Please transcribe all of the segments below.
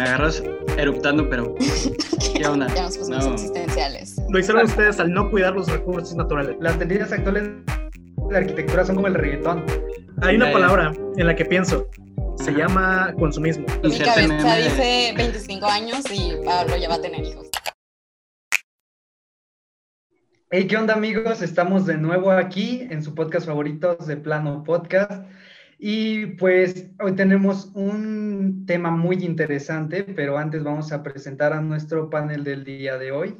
Me agarras eruptando, pero ¿qué onda? Ya nos pusimos No. existenciales. Lo hicieron ustedes al no cuidar los recursos naturales. Las tendencias actuales de la arquitectura son como el reggaetón. Hay una palabra en la que pienso. Se llama consumismo. Mi cabeza dice 25 años y Pablo ya va a tener hijos. Hey, ¿qué onda amigos? Estamos de nuevo aquí en su podcast favoritos de Plano Podcast. Y pues hoy tenemos un tema muy interesante, pero antes vamos a presentar a nuestro panel del día de hoy,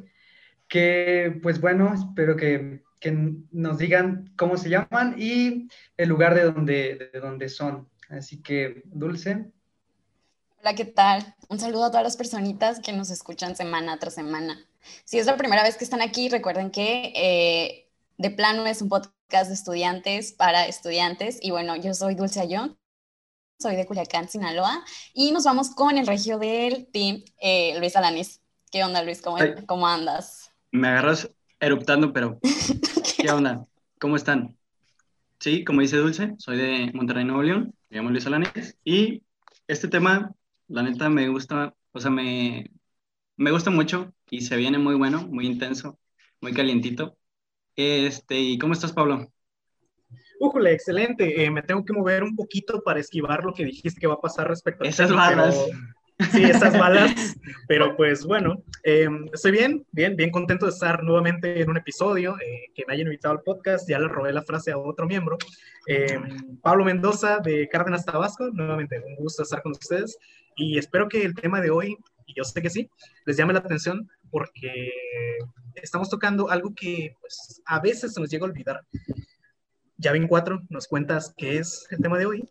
que pues bueno, espero que, que nos digan cómo se llaman y el lugar de donde, de donde son. Así que, Dulce. Hola, ¿qué tal? Un saludo a todas las personitas que nos escuchan semana tras semana. Si es la primera vez que están aquí, recuerden que eh, De Plano es un podcast de estudiantes para estudiantes. Y bueno, yo soy Dulce Ayón, soy de Culiacán, Sinaloa. Y nos vamos con el regio del team, eh, Luis Alanis. ¿Qué onda, Luis? ¿Cómo, Ay. cómo andas? Me agarras eruptando, pero ¿qué onda? ¿Cómo están? Sí, como dice Dulce, soy de Monterrey, Nuevo León, me llamo Luis Alanes y este tema, la neta, me gusta, o sea, me, me gusta mucho y se viene muy bueno, muy intenso, muy calientito. Este, ¿y cómo estás, Pablo? Újule, excelente. Eh, me tengo que mover un poquito para esquivar lo que dijiste que va a pasar respecto a Esas pero- balas. Sí, esas balas. Pero pues bueno, eh, estoy bien, bien, bien contento de estar nuevamente en un episodio, eh, que me hayan invitado al podcast. Ya le robé la frase a otro miembro. Eh, Pablo Mendoza de Cárdenas, Tabasco. Nuevamente, un gusto estar con ustedes. Y espero que el tema de hoy, y yo sé que sí, les llame la atención porque estamos tocando algo que pues, a veces se nos llega a olvidar. Yavin 4, ¿nos cuentas qué es el tema de hoy?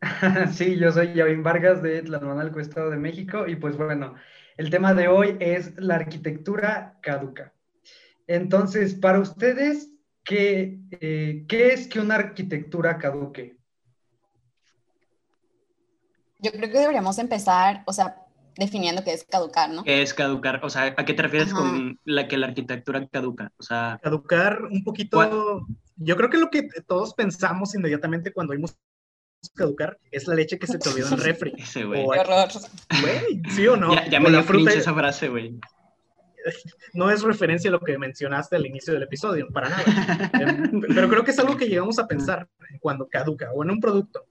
Sí, yo soy Yavin Vargas de Tlalmanalco, Estado de México, y pues bueno, el tema de hoy es la arquitectura caduca. Entonces, para ustedes, ¿qué, eh, ¿qué es que una arquitectura caduque? Yo creo que deberíamos empezar, o sea, definiendo qué es caducar, ¿no? ¿Qué es caducar? O sea, ¿a qué te refieres Ajá. con la que la arquitectura caduca? O sea, caducar un poquito. ¿Cuál? Yo creo que lo que todos pensamos inmediatamente cuando oímos caducar es la leche que se te olvidó en el refri. ese güey. O, Qué horror. güey, ¿sí o no? Ya, me la fruta esa frase, güey. no es referencia a lo que mencionaste al inicio del episodio, para nada. Em, Pero creo que es algo que llegamos a pensar cuando caduca o en un producto.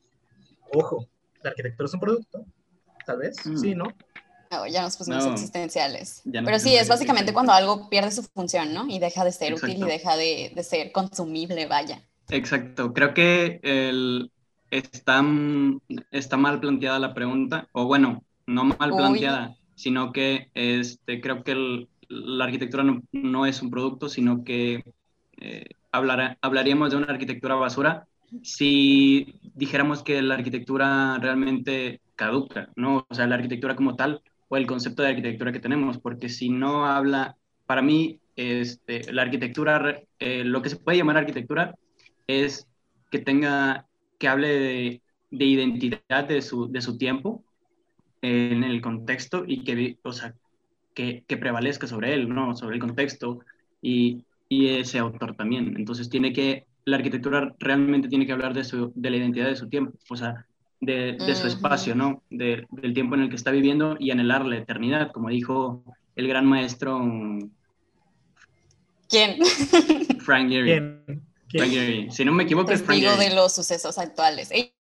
Ojo, la arquitectura es un producto, tal vez, Mm. sí, ¿no? No, ya nos pusimos No. existenciales. No Pero sí, es básicamente cuando algo pierde su función, ¿no? Y deja de ser útil y deja de, de ser consumible, vaya. Exacto, creo que el, está, está mal planteada la pregunta, o bueno, no mal Uy. planteada, sino que este, creo que el- la arquitectura no, no es un producto, sino que eh, hablaríamos de una arquitectura basura si dijéramos que la arquitectura realmente caduca, ¿no? O sea, la arquitectura como tal o el concepto de arquitectura que tenemos, porque si no habla, para mí, este, la arquitectura, eh, lo que se puede llamar arquitectura es que tenga, que hable de, de identidad de su, de su tiempo en el contexto y que, o sea, que, que prevalezca sobre él, ¿no? Sobre el contexto y, y ese autor también. Entonces tiene que, la arquitectura realmente tiene que hablar de, su, de la identidad de su tiempo, o sea, de, de su espacio, ¿no? De- del tiempo en el que está viviendo y anhelar la eternidad, como dijo el gran maestro ¿Quién? Frank Gehry. ¿Quién? ¿Quién? Frank Gehry. Si no me equivoco, es Frank Gehry. de los sucesos actuales. Y,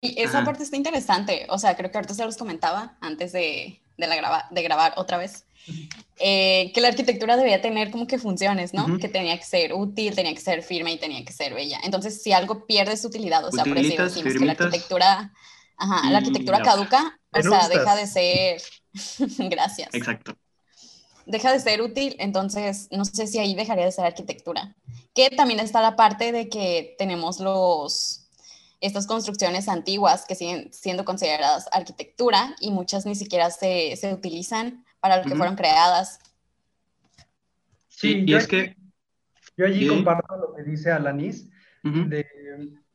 y esa Ajá. parte está interesante. O sea, creo que ahorita se los comentaba antes de, de, la graba- de grabar otra vez. Eh, que la arquitectura debía tener como que funciones, ¿no? Que tenía que ser útil, tenía que ser firme y tenía que ser bella. Entonces, si algo pierde su utilidad, o sea, por eso decimos que la arquitectura, ajá, la arquitectura ya. caduca, o sea, Vetustas. deja de ser, gracias, Exacto. deja de ser útil, entonces no sé si ahí dejaría de ser arquitectura. Que también está la parte de que tenemos los estas construcciones antiguas que siguen siendo consideradas arquitectura y muchas ni siquiera se, se utilizan para lo que fueron creadas. Sí, y yo es allí- que... Yo allí Sí. comparto lo que dice Alanis. De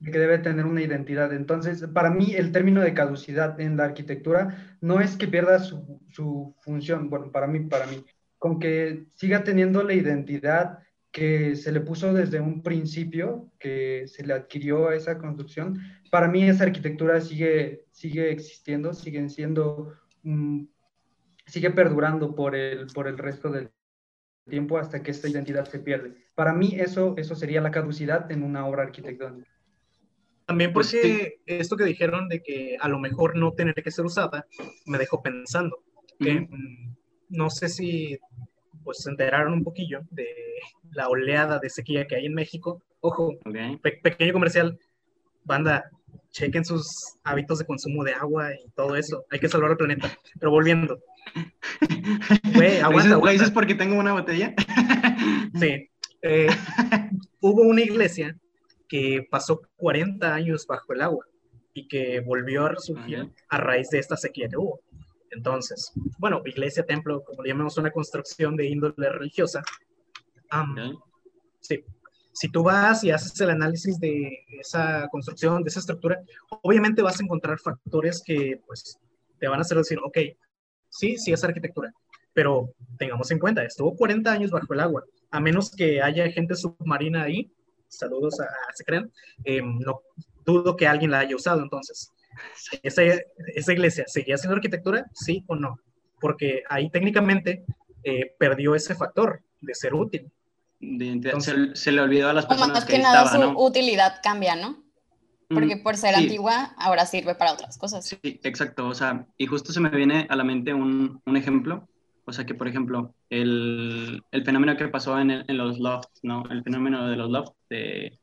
que debe tener una identidad. Entonces, para mí, el término de caducidad en la arquitectura no es que pierda su, su función, bueno, para mí, para mí, con que siga teniendo la identidad que se le puso desde un principio, que se le adquirió a esa construcción, para mí esa arquitectura sigue, sigue existiendo, siguen siendo, sigue perdurando por el, por el resto del tiempo hasta que esta identidad se pierde. Para mí eso, eso sería la caducidad en una obra arquitectónica. También pues porque esto que dijeron de que a lo mejor no tener que ser usada, me dejó pensando. que, mm, no sé si pues se enteraron un poquillo de la oleada de sequía que hay en México. Ojo, pequeño comercial, banda, chequen sus hábitos de consumo de agua y todo eso. Hay que salvar el planeta. Pero volviendo. Güey, aguanta, ¿Lo dices porque tengo una botella? sí. Eh, hubo una iglesia que pasó 40 años bajo el agua y que volvió a resurgir a raíz de esta sequía que hubo. Entonces, bueno, iglesia, templo, como le llamamos una construcción de índole religiosa. Sí. Si tú vas y haces el análisis de esa construcción, de esa estructura, obviamente vas a encontrar factores que pues te van a hacer decir, ok, sí, sí es arquitectura, pero tengamos en cuenta, estuvo 40 años bajo el agua, a menos que haya gente submarina ahí, saludos a, Se Crean, em, no dudo que alguien la haya usado entonces. ¿Esa, esa iglesia seguía siendo arquitectura? Sí o no, porque ahí técnicamente eh, perdió ese factor de ser útil. Se, le olvidó a las personas más que, nada su utilidad cambia, ¿no? Porque por ser antigua ahora sirve para otras cosas. Sí, exacto. O sea, y justo se me viene a la mente un, un ejemplo. O sea, que por ejemplo, el, el fenómeno que pasó en, en, los lofts, ¿no? El fenómeno de los lofts de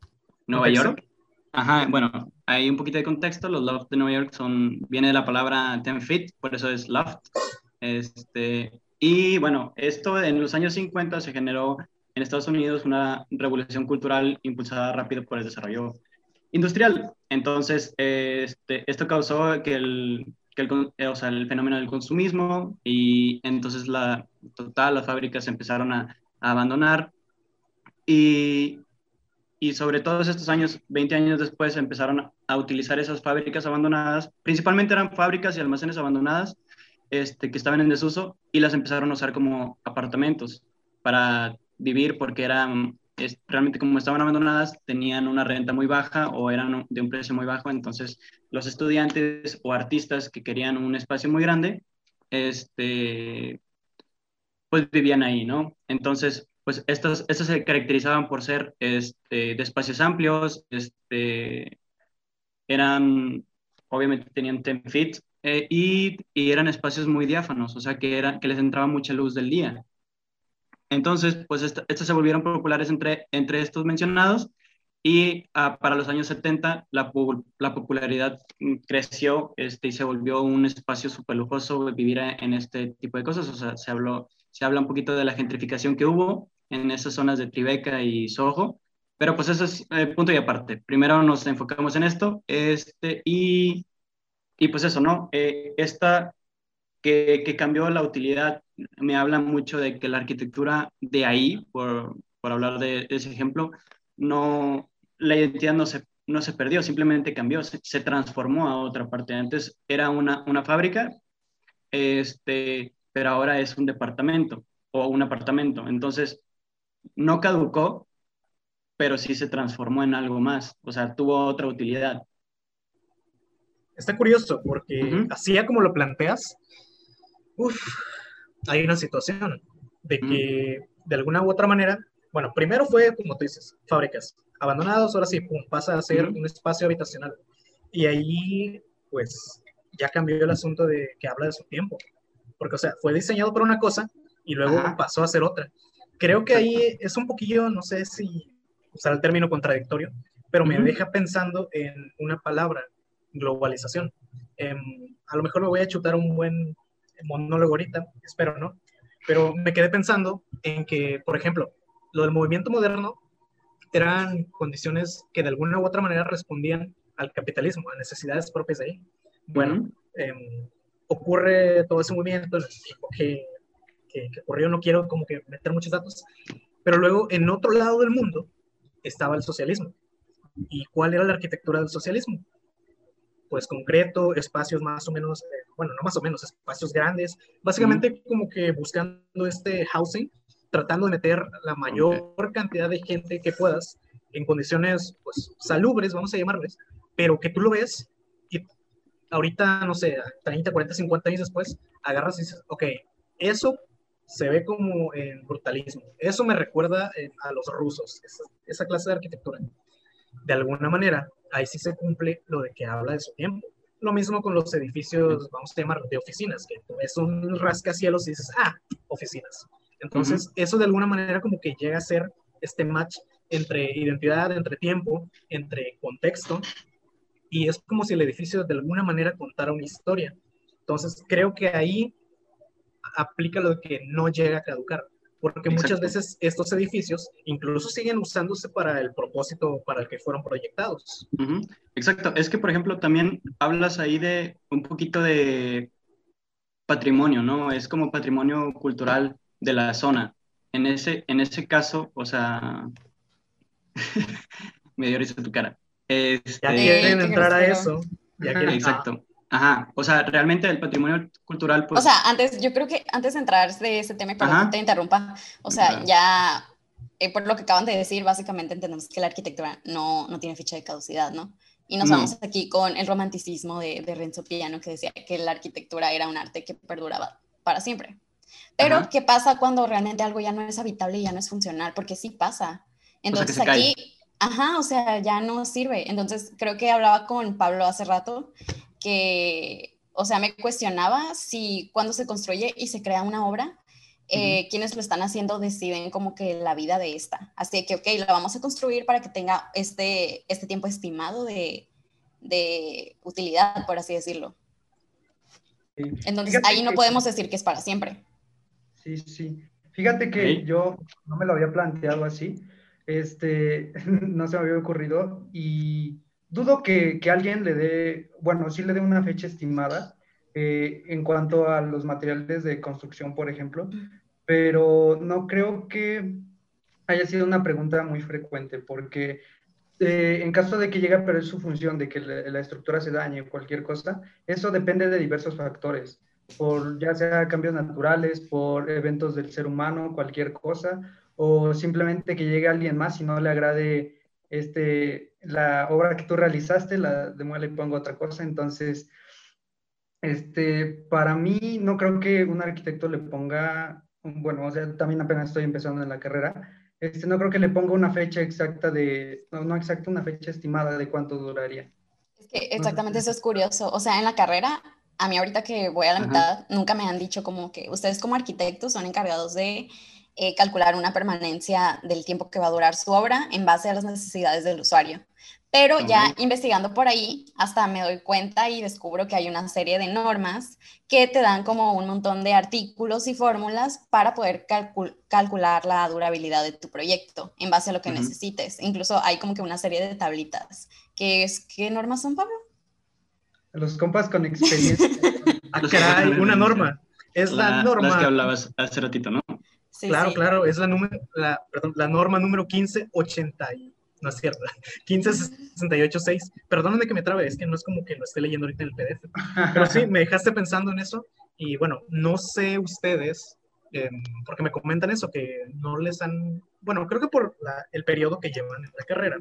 Nueva York. Ajá, bueno, hay un poquito de contexto. Los lofts de Nueva York son, viene de la palabra 10 feet, por eso es loft. Este, y bueno, esto en los años 50 se generó en Estados Unidos una revolución cultural impulsada rápido por el desarrollo industrial. Entonces, este, esto causó que el, que el, o sea, el fenómeno del consumismo y entonces la, total, las fábricas empezaron a, a abandonar y, y sobre todos estos años, 20 años después, empezaron a utilizar esas fábricas abandonadas, principalmente eran fábricas y almacenes abandonadas este, que estaban en desuso y las empezaron a usar como apartamentos para vivir porque eran realmente como estaban abandonadas, tenían una renta muy baja o eran de un precio muy bajo, entonces los estudiantes o artistas que querían un espacio muy grande, este, pues vivían ahí, ¿no? Entonces, pues estas, estas se caracterizaban por ser este, de espacios amplios, este, eran, obviamente tenían 10 feet, eh, y, y, eran espacios muy diáfanos, o sea que, era, que les entraba mucha luz del día. Entonces, pues estos se volvieron populares entre, entre estos mencionados y ah, para los años 70 la, la popularidad creció este, y se volvió un espacio súper lujoso vivir en este tipo de cosas. O sea, se, habló, se habla un poquito de la gentrificación que hubo en esas zonas de Tribeca y Soho, pero pues eso es eh, punto y aparte. Primero nos enfocamos en esto este, y, y pues eso, ¿no? Eh, esta que, que cambió la utilidad me habla mucho de que la arquitectura de ahí, por, por hablar de ese ejemplo, no, la identidad no se, no se perdió, simplemente cambió, se, se transformó a otra parte. Antes era una, una fábrica, este, pero ahora es un departamento o un apartamento. Entonces, no caducó, pero sí se transformó en algo más, o sea, tuvo otra utilidad. Está curioso porque así como lo planteas, uf, hay una situación de que de alguna u otra manera, bueno, primero fue, como tú dices, fábricas abandonados, ahora sí, pum, pasa a ser un espacio habitacional. Y ahí, pues, ya cambió el asunto de que habla de su tiempo. Porque, o sea, fue diseñado para una cosa y luego pasó a ser otra. Creo que ahí es un poquillo, no sé si usar el término contradictorio, pero me deja pensando en una palabra, globalización. Em, a lo mejor me voy a chutar un buen monólogo ahorita, espero, ¿no? Pero me quedé pensando en que, por ejemplo, lo del movimiento moderno eran condiciones que de alguna u otra manera respondían al capitalismo, a necesidades propias de ahí. Bueno, em, ocurre todo ese movimiento que, que, que ocurrió, no quiero como que meter muchos datos, pero luego en otro lado del mundo estaba el socialismo. ¿Y cuál era la arquitectura del socialismo? Pues concreto, espacios más o menos eh, bueno, no más o menos, espacios grandes, básicamente como que buscando este housing tratando de meter la mayor cantidad de gente que puedas en condiciones pues, salubres, vamos a llamarles, pero que tú lo ves y ahorita, no sé, 30, 40, 50 años después, agarras y dices, ok, eso se ve como en brutalismo. Eso me recuerda eh, a los rusos, esa, esa, clase de arquitectura. De alguna manera, ahí sí se cumple lo de que habla de su tiempo. Lo mismo con los edificios, vamos a llamar de oficinas, que es un rascacielos y dices, ah, oficinas. Entonces, eso de alguna manera como que llega a ser este match entre identidad, entre tiempo, entre contexto, y es como si el edificio de alguna manera contara una historia. Entonces, creo que ahí aplica lo que no llega a caducar, porque muchas veces estos edificios incluso siguen usándose para el propósito para el que fueron proyectados. Exacto, es que por ejemplo también hablas ahí de un poquito de patrimonio, ¿no? Es como patrimonio cultural de la zona. En ese, en ese caso, o sea, me dio risa tu cara. Este... Ya quieren entrar a eso. Exacto. Ajá, o sea, realmente el patrimonio cultural, pues... O sea, antes, yo creo que antes de entrar de ese tema, para que te interrumpa, o sea, ya, eh, por lo que acaban de decir, básicamente entendemos que la arquitectura no, no tiene fecha de caducidad, ¿no? Y nos vamos aquí con el romanticismo de, de Renzo Piano, que decía que la arquitectura era un arte que perduraba para siempre. Pero, ¿qué pasa cuando realmente algo ya no es habitable y ya no es funcional? Porque sí pasa. Entonces aquí, ajá, o sea, ya no sirve. Entonces creo que hablaba con Pablo hace rato que, o sea, me cuestionaba si cuando se construye y se crea una obra, eh, quienes lo están haciendo deciden como que la vida de esta. Así que, ok, la vamos a construir para que tenga este, este tiempo estimado de, de utilidad, por así decirlo. Entonces, ahí no podemos decir que es para siempre. Sí, sí. Fíjate que yo no me lo había planteado así, este, no se me había ocurrido y dudo que, que alguien le dé, bueno, sí le dé una fecha estimada eh, en cuanto a los materiales de construcción, por ejemplo, pero no creo que haya sido una pregunta muy frecuente porque eh, en caso de que llegue a perder su función, de que la, la estructura se dañe o cualquier cosa, eso depende de diversos factores por ya sea cambios naturales, por eventos del ser humano, cualquier cosa, o simplemente que llegue alguien más y no le agrade este, la obra que tú realizaste, la de y pongo otra cosa. Entonces, este, para mí no creo que un arquitecto le ponga, bueno, o sea, también apenas estoy empezando en la carrera, este, no creo que le ponga una fecha exacta de, no, no exacta, una fecha estimada de cuánto duraría. Es que exactamente eso es curioso. O sea, en la carrera a mí ahorita que voy a la mitad, nunca me han dicho como que ustedes como arquitectos son encargados de eh, calcular una permanencia del tiempo que va a durar su obra en base a las necesidades del usuario. Pero ya investigando por ahí, hasta me doy cuenta y descubro que hay una serie de normas que te dan como un montón de artículos y fórmulas para poder calcular la durabilidad de tu proyecto en base a lo que necesites. Incluso hay como que una serie de tablitas. ¿Qué, es, ¿Qué normas son, Pablo? Los compas con experiencia. ah, una norma. Es la, norma. Las que hablabas hace ratito, ¿no? Sí, claro, claro, es la, número, la, perdón, la norma número 1580. No es cierto, 15686. Perdóname que me trabe, es que no es como que lo esté leyendo ahorita en el PDF. Pero sí, me dejaste pensando en eso. Y bueno, no sé ustedes, em, porque me comentan eso, que no les han. Bueno, creo que por el periodo que llevan en la carrera,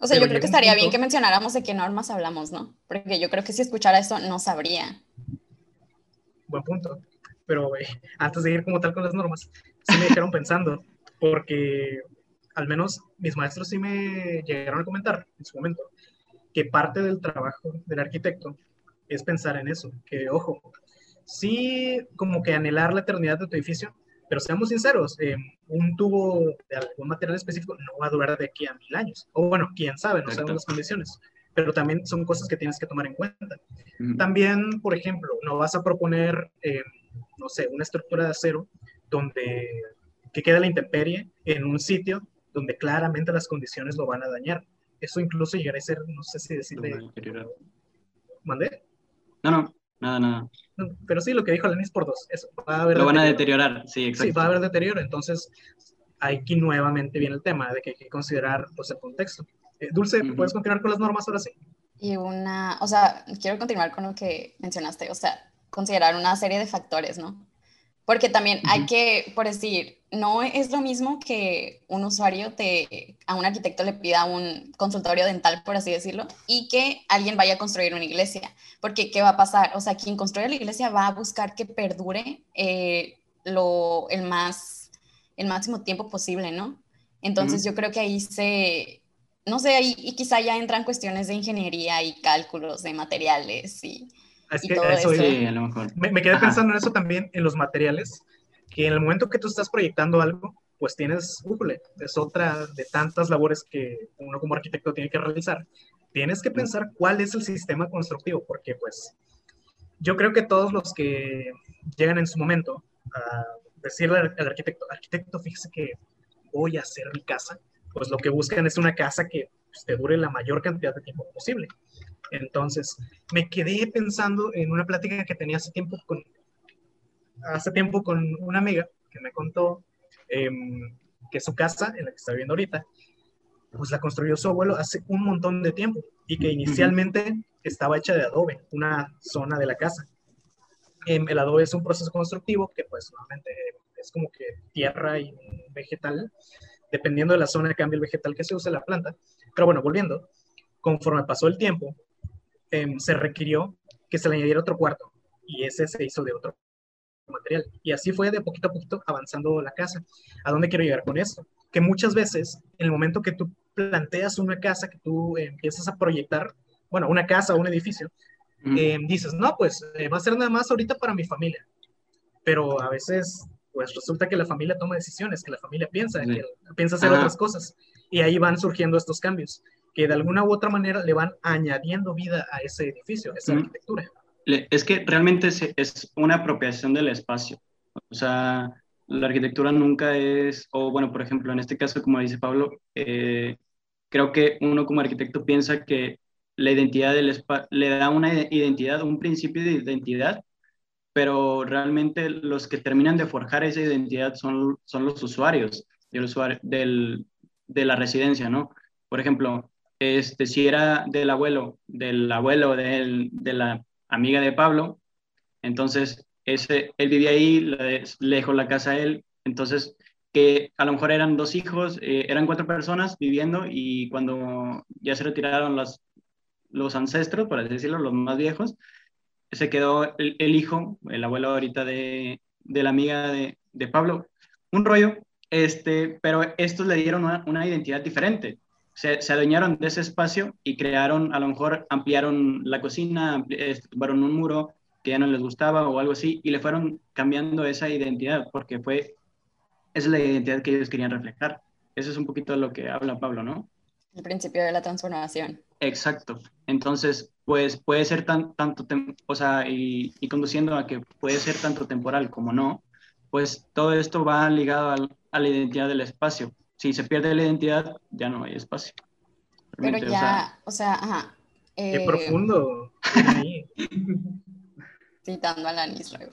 o sea, yo creo que estaría bien que mencionáramos de qué normas hablamos, ¿no? Porque yo creo que si escuchara eso no sabría. Buen punto. Pero eh, antes de ir como tal con las normas, sí me dejaron pensando, porque al menos mis maestros sí me llegaron a comentar en su momento que parte del trabajo del arquitecto es pensar en eso, que ojo, sí como que anhelar la eternidad de tu edificio, pero seamos sinceros, eh, un tubo de algún material específico no va a durar de aquí a mil años. O bueno, quién sabe, no sabemos las condiciones. Pero también son cosas que tienes que tomar en cuenta. También, por ejemplo, no vas a proponer, eh, no sé, una estructura de acero donde que quede la intemperie en un sitio donde claramente las condiciones lo van a dañar. Eso incluso llegaría a ser, no sé si decirle... ¿Mandé? No, no, Nada, nada. Pero sí, lo que dijo Lenis por dos. Eso, va a haber Lo van a deteriorar, sí, exacto. Sí, va a haber deterioro. Entonces, aquí nuevamente viene el tema de que hay que considerar pues, el contexto. Eh, Dulce, ¿puedes continuar con las normas ahora sí? Y una, o sea, quiero continuar con lo que mencionaste, o sea, considerar una serie de factores, ¿no? Porque también hay que, por decir, no es lo mismo que un usuario te, a un arquitecto le pida un consultorio dental, por así decirlo, y que alguien vaya a construir una iglesia. Porque, ¿qué va a pasar? O sea, quien construye la iglesia va a buscar que perdure eh, lo, el, más, el máximo tiempo posible, ¿no? Entonces, yo creo que ahí se, no sé, ahí y quizá ya entran cuestiones de ingeniería y cálculos de materiales y, todo eso. a lo mejor. Me, quedé pensando en eso también, en los materiales, que en el momento que tú estás proyectando algo, pues tienes, es otra de tantas labores que uno como arquitecto tiene que realizar. Tienes que pensar cuál es el sistema constructivo, porque pues yo creo que todos los que llegan en su momento a decirle al arquitecto, arquitecto, fíjese que voy a hacer mi casa, pues lo que buscan es una casa que pues, te dure la mayor cantidad de tiempo posible. Entonces, me quedé pensando en una plática que tenía hace tiempo con, hace tiempo con una amiga que me contó em, que su casa, en la que está viviendo ahorita, pues la construyó su abuelo hace un montón de tiempo y que inicialmente estaba hecha de adobe, una zona de la casa. Em, el adobe es un proceso constructivo que pues normalmente es como que tierra y vegetal dependiendo de la zona cambia el vegetal que se usa en la planta. Pero bueno, volviendo, conforme pasó el tiempo, em, se requirió que se le añadiera otro cuarto y ese se hizo de otro material. Y así fue de poquito a poquito avanzando la casa. ¿A dónde quiero llegar con esto? Que muchas veces, en el momento que tú planteas una casa, que tú empiezas a proyectar, bueno, una casa o un edificio, em, dices, no, pues eh, va a ser nada más ahorita para mi familia. Pero a veces pues resulta que la familia toma decisiones, que la familia piensa, que piensa hacer otras cosas. Y ahí van surgiendo estos cambios, que de alguna u otra manera le van añadiendo vida a ese edificio, a esa arquitectura. Es que realmente es, una apropiación del espacio. O sea, la arquitectura nunca es, o bueno, por ejemplo, en este caso, como dice Pablo, eh, creo que uno como arquitecto piensa que la identidad del espacio le da una identidad, un principio de identidad pero realmente los que terminan de forjar esa identidad son, son los usuarios, del usuario del, de la residencia, ¿no? Por ejemplo, este, si era del abuelo, del abuelo de, la amiga de Pablo, entonces ese, él vivía ahí, le, dejó la casa a él, entonces que a lo mejor eran dos hijos, eh, eran cuatro personas viviendo y cuando ya se retiraron los, los ancestros, por así decirlo, los más viejos, se quedó el, hijo, el abuelo ahorita de, de la amiga de, de, Pablo, un rollo, este, pero estos le dieron una, identidad diferente. Se, se, adueñaron de ese espacio y crearon, a lo mejor ampliaron la cocina, fueron un muro que ya no les gustaba o algo así, y le fueron cambiando esa identidad, porque fue, esa es la identidad que ellos querían reflejar. Eso es un poquito de lo que habla Pablo, ¿no? El principio de la transformación. Exacto. Entonces, pues puede ser tan, tanto, o sea, y, conduciendo a que puede ser tanto temporal como no, pues todo esto va ligado a la identidad del espacio. Si se pierde la identidad, ya no hay espacio. Pero ya, o sea, ajá. Qué eh, profundo. Citando a Lanis luego.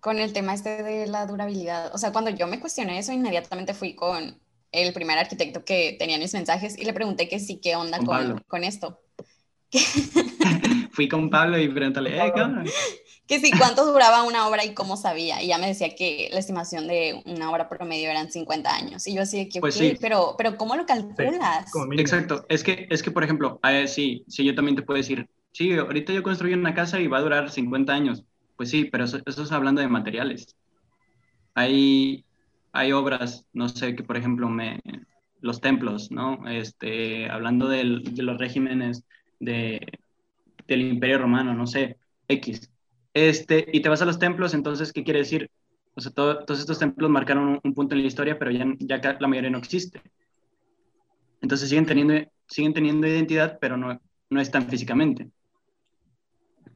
Con el tema este de la durabilidad, o sea, cuando yo me cuestioné eso, inmediatamente fui con el primer arquitecto que tenía mis mensajes y le pregunté que sí, qué onda con, con, esto. Fui con Pablo y preguntéle, ¿eh, Que sí, cuánto duraba una obra y cómo sabía. Y ya me decía que la estimación de una obra promedio eran 50 años. Y yo así de que, pues sí. pero, pero ¿cómo lo calculas? Exacto. Es que, es que, por ejemplo, sí, sí, yo también te puedo decir, sí, ahorita yo construí una casa y va a durar 50 años. Pues sí, pero eso, eso es hablando de materiales. Hay, hay obras, no sé, que por ejemplo me, los templos, ¿no? Este, hablando de los regímenes de, del Imperio Romano, no sé, X. Este, y te vas a los templos, entonces, ¿qué quiere decir? O sea, todos estos templos marcaron un, punto en la historia, pero ya, ya la mayoría no existe. Entonces siguen teniendo, siguen teniendo identidad, pero no, no están físicamente.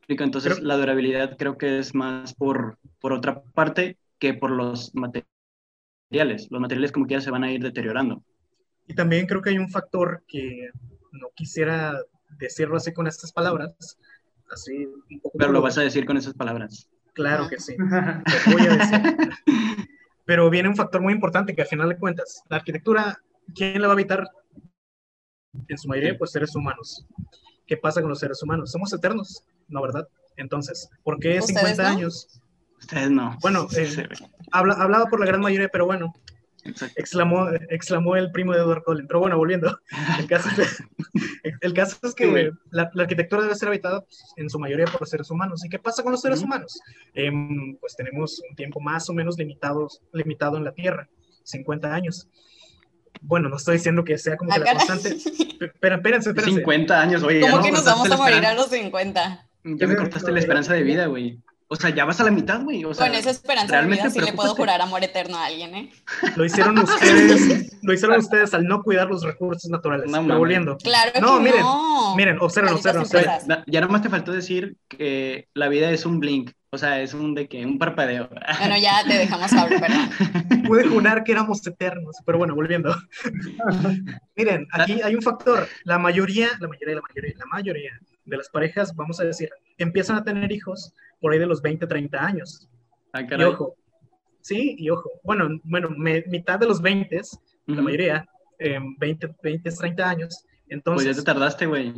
Entonces, la durabilidad creo que es más por, por otra parte que por los materiales materiales. Los materiales como que ya se van a ir deteriorando. Y también creo que hay un factor que no quisiera decirlo así con estas palabras, así un poco Pero lo vas a decir con esas palabras. Claro que sí, lo voy a decir. Pero viene un factor muy importante que al final de cuentas, la arquitectura, ¿quién la va a habitar? En su mayoría, pues seres humanos. ¿Qué pasa con los seres humanos? Somos eternos, ¿no verdad? Entonces, ¿por qué 50 años? Ustedes no. Bueno, eh, habla, hablaba por la gran mayoría, pero bueno, exclamó, exclamó el primo de Edward Cullen. Pero bueno, volviendo. El caso es, el caso es que la, arquitectura debe ser habitada pues, en su mayoría por seres humanos. ¿Y qué pasa con los seres humanos? Em, pues tenemos un tiempo más o menos limitado, limitado en la Tierra, 50 años. Bueno, no estoy diciendo que sea como que la constante. Pero espérense, espérense. 50 años, oye. ¿Cómo que nos vamos a morir a los 50? Ya me cortaste la esperanza de vida, güey. O sea, ya vas a la mitad, güey. O sea, Con esa esperanza de vida sí le puedo jurar amor eterno a alguien, ¿eh? Lo hicieron ustedes, lo hicieron ustedes al no cuidar los recursos naturales. No, volviendo. Claro que no. miren, miren, observen, observen, observen. Ya nomás te faltó decir que la vida es un blink. O sea, es un de que un parpadeo. Bueno, ya te dejamos hablar, perdón. Pude jurar que éramos eternos, pero bueno, volviendo. Miren, aquí hay un factor. La mayoría, la mayoría, la mayoría, la mayoría de las parejas, vamos a decir, empiezan a tener hijos por ahí de los 20, 30 años. Ah, y ojo, sí, y ojo, bueno, bueno, mitad de los 20, la mayoría, 20, 20, 30 años. Entonces, pues ya te tardaste, güey.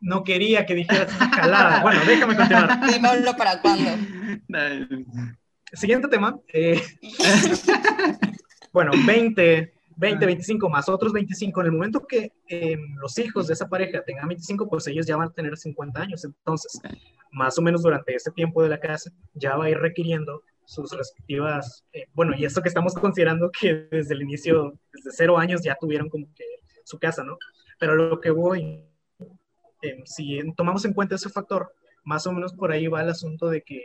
No quería que dijeras jalada. bueno, déjame continuar. Dímelo para cuándo. Siguiente tema. Eh, bueno, 20, 20, 25 más otros 25. En el momento que em, los hijos de esa pareja tengan 25, pues ellos ya van a tener 50 años. Entonces, más o menos durante ese tiempo de la casa, ya va a ir requiriendo sus respectivas, eh, bueno, y esto que estamos considerando que desde el inicio, desde cero años ya tuvieron como que su casa, ¿no? Pero lo que voy, em, si tomamos en cuenta ese factor, más o menos por ahí va el asunto de que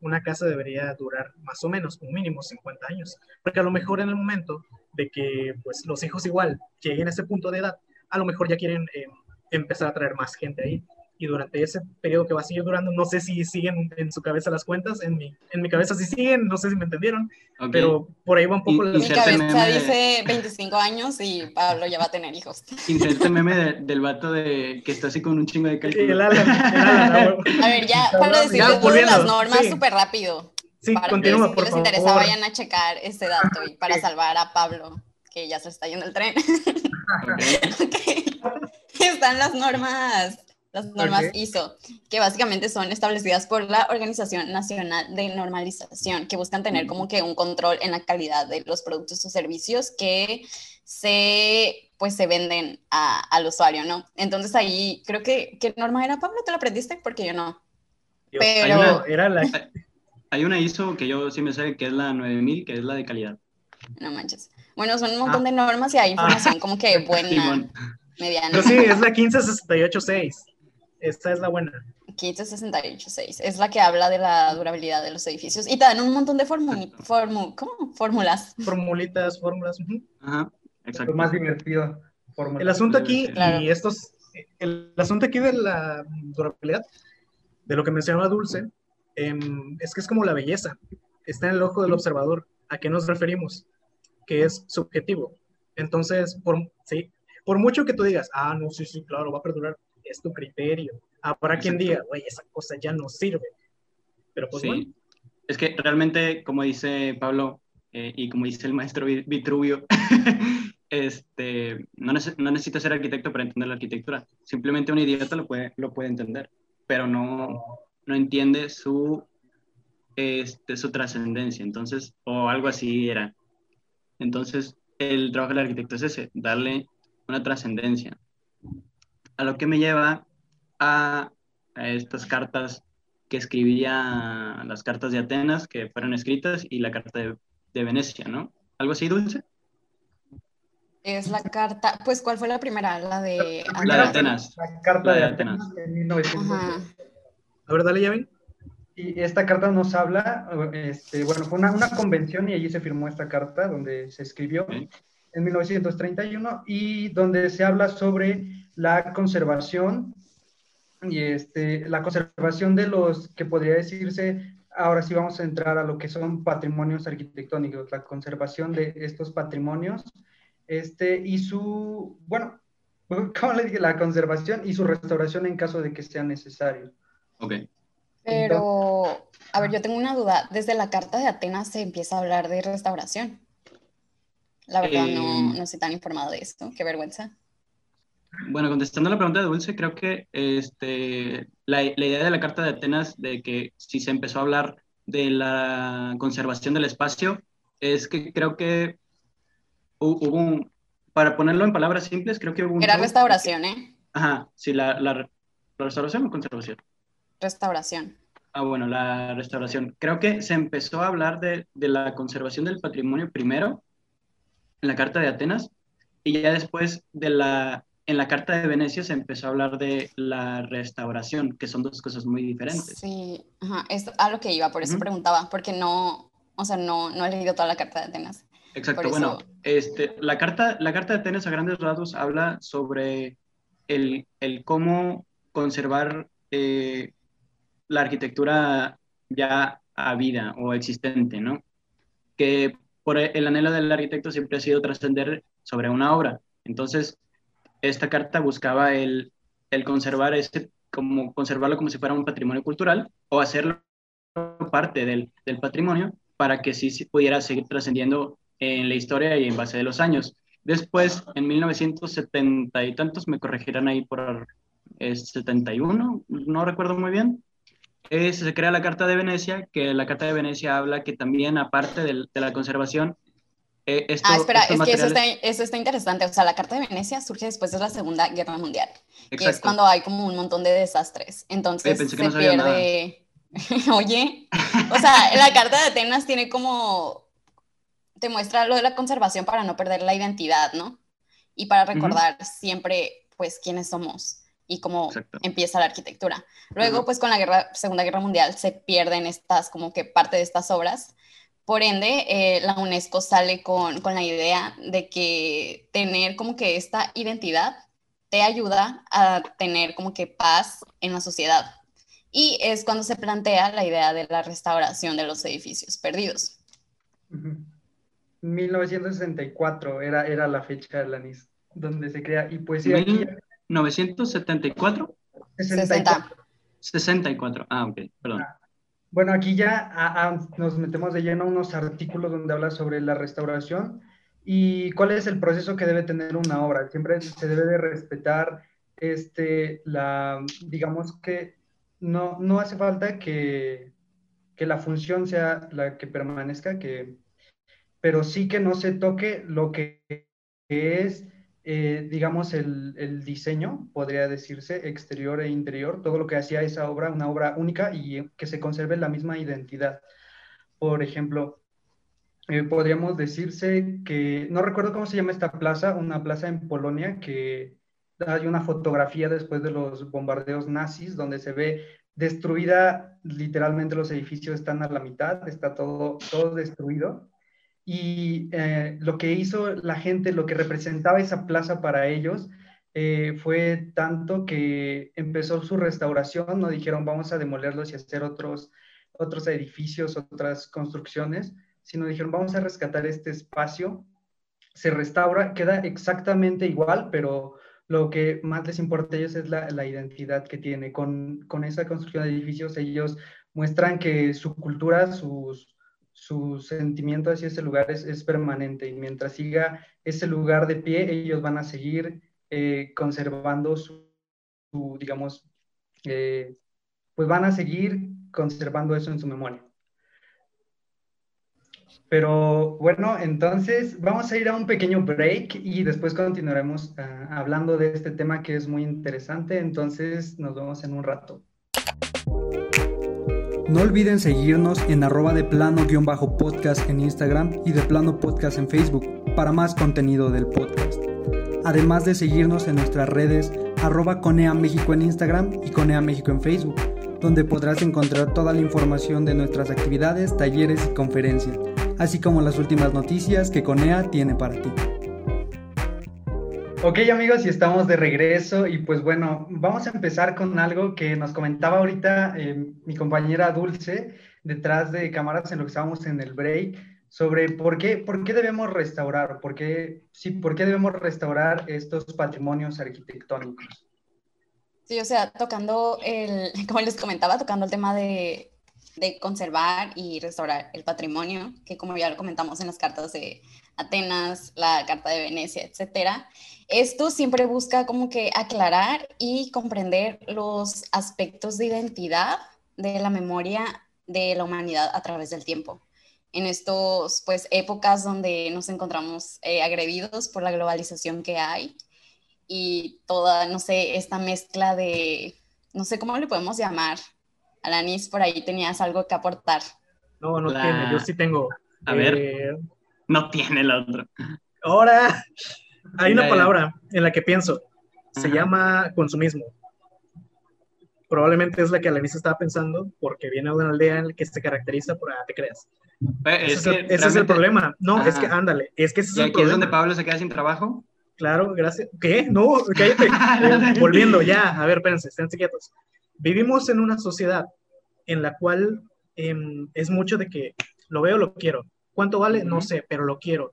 una casa debería durar más o menos, un mínimo 50 años, porque a lo mejor en el momento de que pues los hijos igual lleguen a ese punto de edad, a lo mejor ya quieren eh, empezar a traer más gente ahí. Y durante ese periodo que va a seguir durando, no sé si siguen en su cabeza las cuentas, en mi, en mi cabeza sí siguen, no sé si me entendieron, pero por ahí va un poco la... Mi cabeza dice 25 años y Pablo ya va a tener hijos. Inserte meme del vato de, que está así con un chingo de cálculo. a ver, ya para decirles todas las normas súper rápido. Sí, para continúa, que si les interesa, vayan a checar este dato y para salvar a Pablo, que ya se está yendo el tren. Están las normas, las normas ISO, que básicamente son establecidas por la Organización Nacional de Normalización, que buscan tener como que un control en la calidad de los productos o servicios que se, pues, se venden a, al usuario, ¿no? Entonces ahí, creo que, ¿qué norma era, Pablo? ¿Te lo aprendiste? Porque yo no. Pero... Era la hay una ISO que yo sí me sé que es la 9000, que es la de calidad. No manches. Bueno, son un montón ah. de normas y hay información como que buena, mediana. Pero sí, es la 15686. Esta es la buena. 15686. Es la que habla de la durabilidad de los edificios. Y te dan un montón de ¿cómo? fórmulas. Formulitas, fórmulas. Ajá, exacto. Lo más divertido. El asunto aquí, y estos, el asunto aquí de la durabilidad, de lo que mencionaba Dulce, Em, es que es como la belleza, está en el ojo del observador. ¿A qué nos referimos? Que es subjetivo. Entonces, por, sí, por mucho que tú digas, ah, no, sí, sí, claro, va a perdurar, es tu criterio. Habrá quien diga, güey, esa cosa ya no sirve. Pero pues sí. Es que realmente, como dice Pablo eh, y como dice el maestro Vitruvio, este, no, no necesita ser arquitecto para entender la arquitectura. Simplemente un idiota lo puede, lo puede entender, pero no, no entiende su, este, su trascendencia, entonces, o algo así era. Entonces, el trabajo del arquitecto es ese, darle una trascendencia. A lo que me lleva a, estas cartas que escribía, las cartas de Atenas que fueron escritas y la carta de, Venecia, ¿no? ¿Algo así, Dulce? Es la carta, pues, ¿cuál fue la primera? La de, la de Atenas. La carta de, Atenas. Atenas. A ver, dale, Yavin. Y esta carta nos habla, este, bueno, fue una, una, convención y allí se firmó esta carta donde se escribió en 1931 y donde se habla sobre la conservación y este, la conservación de los que podría decirse, ahora sí vamos a entrar a lo que son patrimonios arquitectónicos, la conservación de estos patrimonios este, y su, bueno, ¿cómo le dije? La conservación y su restauración en caso de que sea necesario. Ok. Pero, a ver, yo tengo una duda. Desde la Carta de Atenas se empieza a hablar de restauración. La verdad, no, eh, no estoy tan informado de esto. Qué vergüenza. Bueno, contestando la pregunta de Dulce, creo que este, la, la, idea de la Carta de Atenas de que si se empezó a hablar de la conservación del espacio es que creo que hubo un, para ponerlo en palabras simples, creo que hubo un... Era restauración, ¿eh? Ajá, sí, la, la, restauración o conservación. Restauración. Ah, bueno, la restauración. Creo que se empezó a hablar de, de la conservación del patrimonio primero en la Carta de Atenas y ya después de la, en la Carta de Venecia se empezó a hablar de la restauración, que son dos cosas muy diferentes. Sí, ajá, es a lo que iba, por eso preguntaba, porque no, o sea, no, no he leído toda la Carta de Atenas. Exacto, bueno, este, la, carta, la Carta de Atenas a grandes rasgos habla sobre el, el cómo conservar eh, la arquitectura ya a vida o existente, ¿no? Que por el anhelo del arquitecto siempre ha sido trascender sobre una obra. Entonces, esta carta buscaba el, el conservar este, como conservarlo como si fuera un patrimonio cultural o hacerlo parte del, del patrimonio para que sí, pudiera seguir trascendiendo en la historia y en base de los años. Después, en 1970 y tantos, me corregirán ahí por 71, no recuerdo muy bien, se crea la Carta de Venecia, que la Carta de Venecia habla que también, aparte de, la conservación, eh, ah, espera, es que eso está, eso está, interesante. O sea, la Carta de Venecia surge después de la Segunda Guerra Mundial, que es cuando hay como un montón de desastres. Entonces se pierde... Oye, o sea, la Carta de Atenas tiene como... te muestra lo de la conservación para no perder la identidad, ¿no? Y para recordar siempre, pues, quiénes somos y cómo empieza la arquitectura. Luego, pues con la guerra, Segunda Guerra Mundial se pierden estas, como que parte de estas obras. Por ende, eh, la UNESCO sale con, con, la idea de que tener como que esta identidad te ayuda a tener como que paz en la sociedad. Y es cuando se plantea la idea de la restauración de los edificios perdidos. 1964 era, era la fecha de la NIS, donde se crea, y pues sí, aquí 974. 64. 64. Ah, ok, perdón. Ah, bueno, aquí ya ah, ah, nos metemos de lleno a unos artículos donde habla sobre la restauración y cuál es el proceso que debe tener una obra. Siempre se debe de respetar, este, la, digamos que no, no hace falta que, que la función sea la que permanezca, que, pero sí que no se toque lo que es eh, digamos, el, diseño, podría decirse, exterior e interior, todo lo que hacía esa obra, una obra única y que se conserve la misma identidad. Por ejemplo, eh, podríamos decirse que, no recuerdo cómo se llama esta plaza, una plaza en Polonia que hay una fotografía después de los bombardeos nazis donde se ve destruida, literalmente los edificios están a la mitad, está todo, todo destruido y eh, lo que hizo la gente, lo que representaba esa plaza para ellos, eh, fue tanto que empezó su restauración, no dijeron vamos a demolerlos y hacer otros, otros edificios, otras construcciones, sino dijeron vamos a rescatar este espacio, se restaura, queda exactamente igual, pero lo que más les importa a ellos es la, la identidad que tiene. Con, con esa construcción de edificios ellos muestran que su cultura, sus, su sentimiento hacia ese lugar es, permanente y mientras siga ese lugar de pie, ellos van a seguir eh, conservando su, digamos, eh, pues van a seguir conservando eso en su memoria. Pero bueno, entonces vamos a ir a un pequeño break y después continuaremos ah, hablando de este tema que es muy interesante. Entonces nos vemos en un rato. No olviden seguirnos en arroba de plano-podcast en Instagram y de plano podcast en Facebook para más contenido del podcast. Además de seguirnos en nuestras redes arroba Conea México en Instagram y Conea México en Facebook, donde podrás encontrar toda la información de nuestras actividades, talleres y conferencias, así como las últimas noticias que Conea tiene para ti. Ok amigos, y estamos de regreso y pues bueno, vamos a empezar con algo que nos comentaba ahorita eh, mi compañera Dulce detrás de cámaras en lo que estábamos en el break sobre por qué, por qué debemos restaurar, por qué, sí, por qué debemos restaurar estos patrimonios arquitectónicos. Sí, o sea, tocando el, como les comentaba, tocando el tema de, de conservar y restaurar el patrimonio, que como ya lo comentamos en las cartas de Atenas, la Carta de Venecia, etcétera. Esto siempre busca como que aclarar y comprender los aspectos de identidad de la memoria de la humanidad a través del tiempo. En estos, pues, épocas donde nos encontramos eh, agredidos por la globalización que hay y toda, no sé, esta mezcla de, no sé cómo le podemos llamar. Alanis, por ahí tenías algo que aportar. No, no tiene, yo sí tengo. A ver, eh, no tiene la otra. Ahora, hay una palabra en la que pienso, se llama consumismo probablemente es la que Alanis estaba pensando, porque viene de una aldea en la que se caracteriza por, ah, te creas. ese, es, el problema. No, es que, ándale, es que ese es el aquí es donde Pablo se queda sin trabajo? Claro, gracias. ¿Qué? No, cállate. Eh, volviendo, ya, a ver, espérense, estén quietos. Vivimos en una sociedad en la cual em, es mucho de que lo veo, lo quiero. ¿Cuánto vale? No sé, pero lo quiero.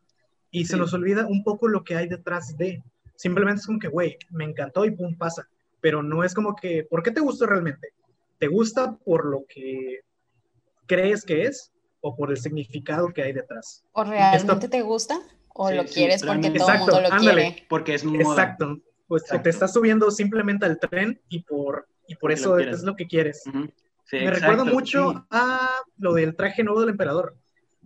Y se nos olvida un poco lo que hay detrás de. Simplemente es como que, güey, me encantó y pum, pasa pero no es como que, ¿por qué te gusta realmente? ¿Te gusta por lo que crees que es o por el significado que hay detrás? ¿O realmente te gusta? ¿O lo quieres porque todo el mundo lo quiere? Porque es moda. Exacto. Pues te estás subiendo simplemente al tren y por, y por eso es lo que quieres. Me recuerda mucho a lo del traje nuevo del emperador.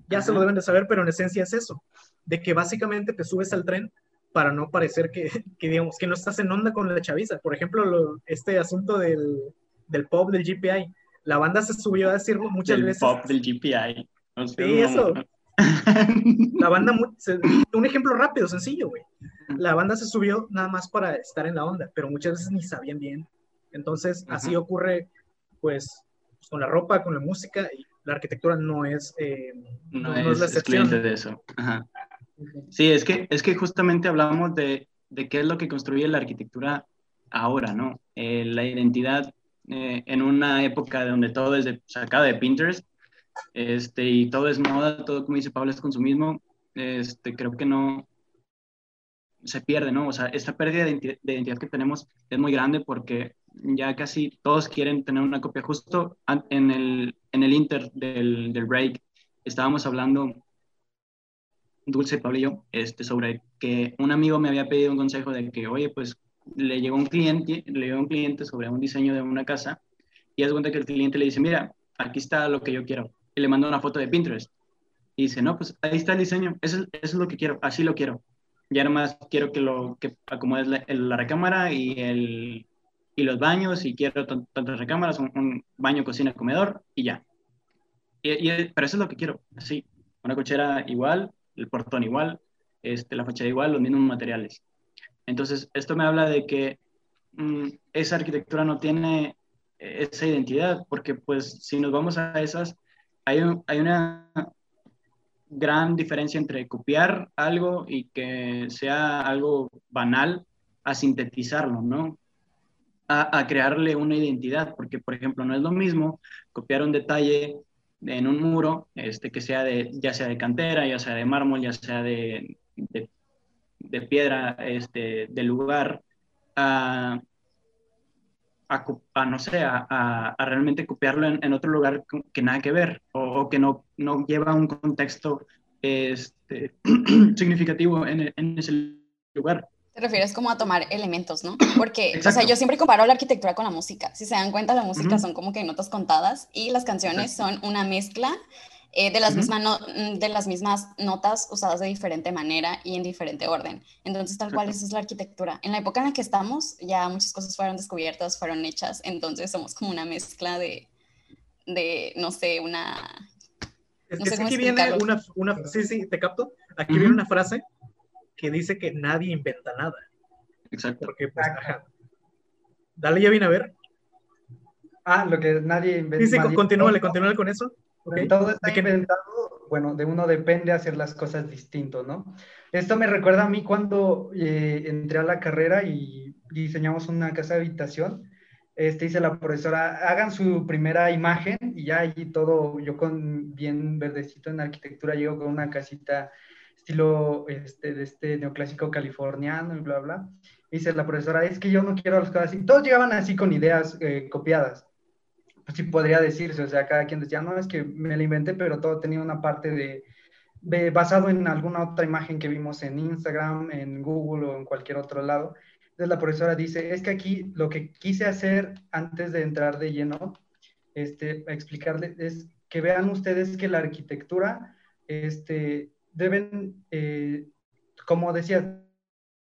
Ya se lo deben de saber, pero en esencia es eso, de que básicamente te subes al tren para no parecer que, que, digamos, que no estás en onda con la chaviza. Por ejemplo, este asunto del, del pop del GPI. La banda se subió a decirlo muchas del veces. pop del GPI. sí, eso. la banda, un ejemplo rápido, sencillo, güey. La banda se subió nada más para estar en la onda, pero muchas veces ni sabían bien. Entonces, así ocurre, pues, con la ropa, con la música, y la arquitectura no es, eh, no, es, la excepción. de eso. Ajá. Sí, es que, es que justamente hablamos de, de qué es lo que construye la arquitectura ahora, ¿no? Eh, la identidad eh, en una época donde todo es sacado de Pinterest este, y todo es moda, todo como dice Pablo es consumismo, este, creo que no se pierde, ¿no? O sea, esta pérdida de, identidad que tenemos es muy grande porque ya casi todos quieren tener una copia. Justo en el, en el inter del, del break estábamos hablando Dulce, Pablo y yo, este, sobre que un amigo me había pedido un consejo de que, oye, pues le llegó un cliente, le llegó un cliente sobre un diseño de una casa y es cuenta que el cliente le dice, mira, aquí está lo que yo quiero. Y le manda una foto de Pinterest. Y dice, no, pues ahí está el diseño, eso, es lo que quiero, así lo quiero. Ya nomás quiero que lo que acomodes la, la recámara y, el, y los baños y quiero tantas recámaras, un, baño, cocina, comedor y ya. Y, y, pero eso es lo que quiero, así, una cochera igual, el portón igual, este, la fachada igual, los mismos materiales. Entonces, esto me habla de que mm, esa arquitectura no tiene esa identidad, porque pues si nos vamos a esas, hay, hay una gran diferencia entre copiar algo y que sea algo banal a sintetizarlo, ¿no? A, a, crearle una identidad, porque por ejemplo no es lo mismo copiar un detalle en un muro, este, que sea de, ya sea de cantera, ya sea de mármol, ya sea de, de, piedra este, del lugar, a, a, no sé, a, realmente copiarlo en, otro lugar que nada que ver o, que no, no lleva un contexto este, significativo en ese lugar. Te refieres como a tomar elementos, ¿no? Porque, o sea, yo siempre comparo la arquitectura con la música. Si se dan cuenta, la música son como que notas contadas y las canciones son una mezcla eh, de, las mismas mm, de las mismas notas usadas de diferente manera y en diferente orden. Entonces, tal cual, esa es la arquitectura. En la época en la que estamos, ya muchas cosas fueron descubiertas, fueron hechas, entonces somos como una mezcla de, de no sé, una... Es que aquí viene una, una, sí, sí, te capto. Aquí viene una frase que dice que nadie inventa nada. Exacto. Porque, pues, ajá. Dale, ya viene a ver. Ah, lo que nadie inventa. Sí, sí, continúale, continúale con eso. Todo está inventado, bueno, de uno depende hacer las cosas distinto, ¿no? Esto me recuerda a mí cuando eh, entré a la carrera y diseñamos una casa de habitación. Este, dice la profesora, hagan su primera imagen y ya allí todo, yo con bien verdecito en arquitectura, llego con una casita estilo este, de este neoclásico californiano y bla, bla. dice la profesora, es que yo no quiero las cosas así. Todos llegaban así con ideas eh, copiadas. Pues sí podría decirse, o sea, cada quien decía, no, es que me la inventé, pero todo tenía una parte de, de, basado en alguna otra imagen que vimos en Instagram, en Google o en cualquier otro lado. Entonces la profesora dice, es que aquí lo que quise hacer antes de entrar de lleno, este, explicarle, es que vean ustedes que la arquitectura, este, deben, eh, como decía,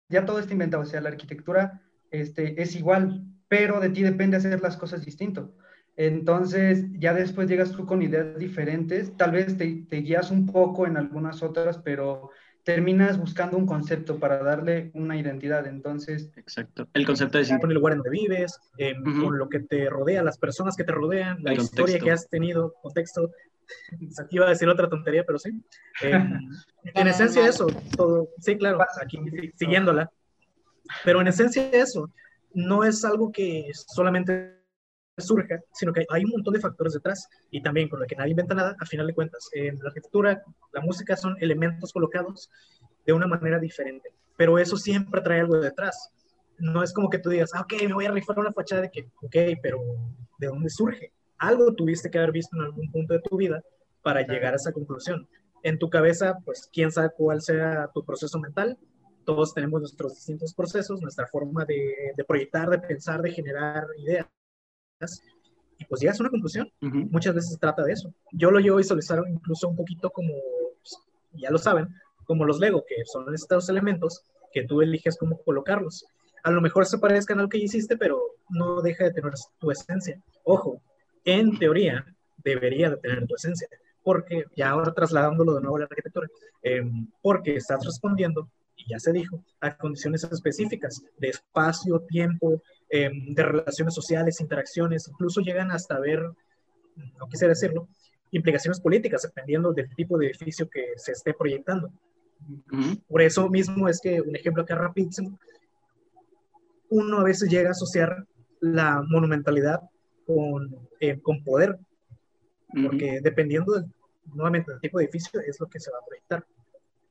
ya todo está inventado, o sea, la arquitectura este, es igual, pero de ti depende hacer las cosas distinto. Entonces, ya después llegas tú con ideas diferentes, tal vez te, te guías un poco en algunas otras, pero terminas buscando un concepto para darle una identidad. Entonces, exacto. El concepto de con el lugar donde vives, con lo que te rodea, las personas que te rodean, la historia que has tenido, contexto. Aquí iba a decir otra tontería, pero sí. en esencia eso, todo, sí, claro, aquí siguiéndola. Pero en esencia eso, no es algo que solamente surja, sino que hay un montón de factores detrás y también con lo que nadie inventa nada, a final de cuentas, en la arquitectura, la música son elementos colocados de una manera diferente, pero eso siempre trae algo detrás. No es como que tú digas, ah, ok, me voy a rifar una fachada de que, ok, pero ¿de dónde surge? Algo tuviste que haber visto en algún punto de tu vida para llegar a esa conclusión. En tu cabeza, pues, quién sabe cuál sea tu proceso mental. Todos tenemos nuestros distintos procesos, nuestra forma de, de proyectar, de pensar, de generar ideas y pues llegas a una conclusión. Muchas veces se trata de eso. Yo lo llevo a visualizar incluso un poquito como, pues, ya lo saben, como los Lego, que son estos elementos que tú eliges cómo colocarlos. A lo mejor se parezcan al que hiciste, pero no deja de tener tu esencia. Ojo, en teoría debería de tener tu esencia, porque ya ahora trasladándolo de nuevo a la arquitectura, em, porque estás respondiendo, y ya se dijo, a condiciones específicas de espacio, tiempo, Em, de relaciones sociales, interacciones, incluso llegan hasta ver, no quisiera decirlo, implicaciones políticas, dependiendo del tipo de edificio que se esté proyectando. Por eso mismo es que un ejemplo acá rapidísimo, uno a veces llega a asociar la monumentalidad con, eh, con poder, porque dependiendo del, nuevamente del tipo de edificio es lo que se va a proyectar.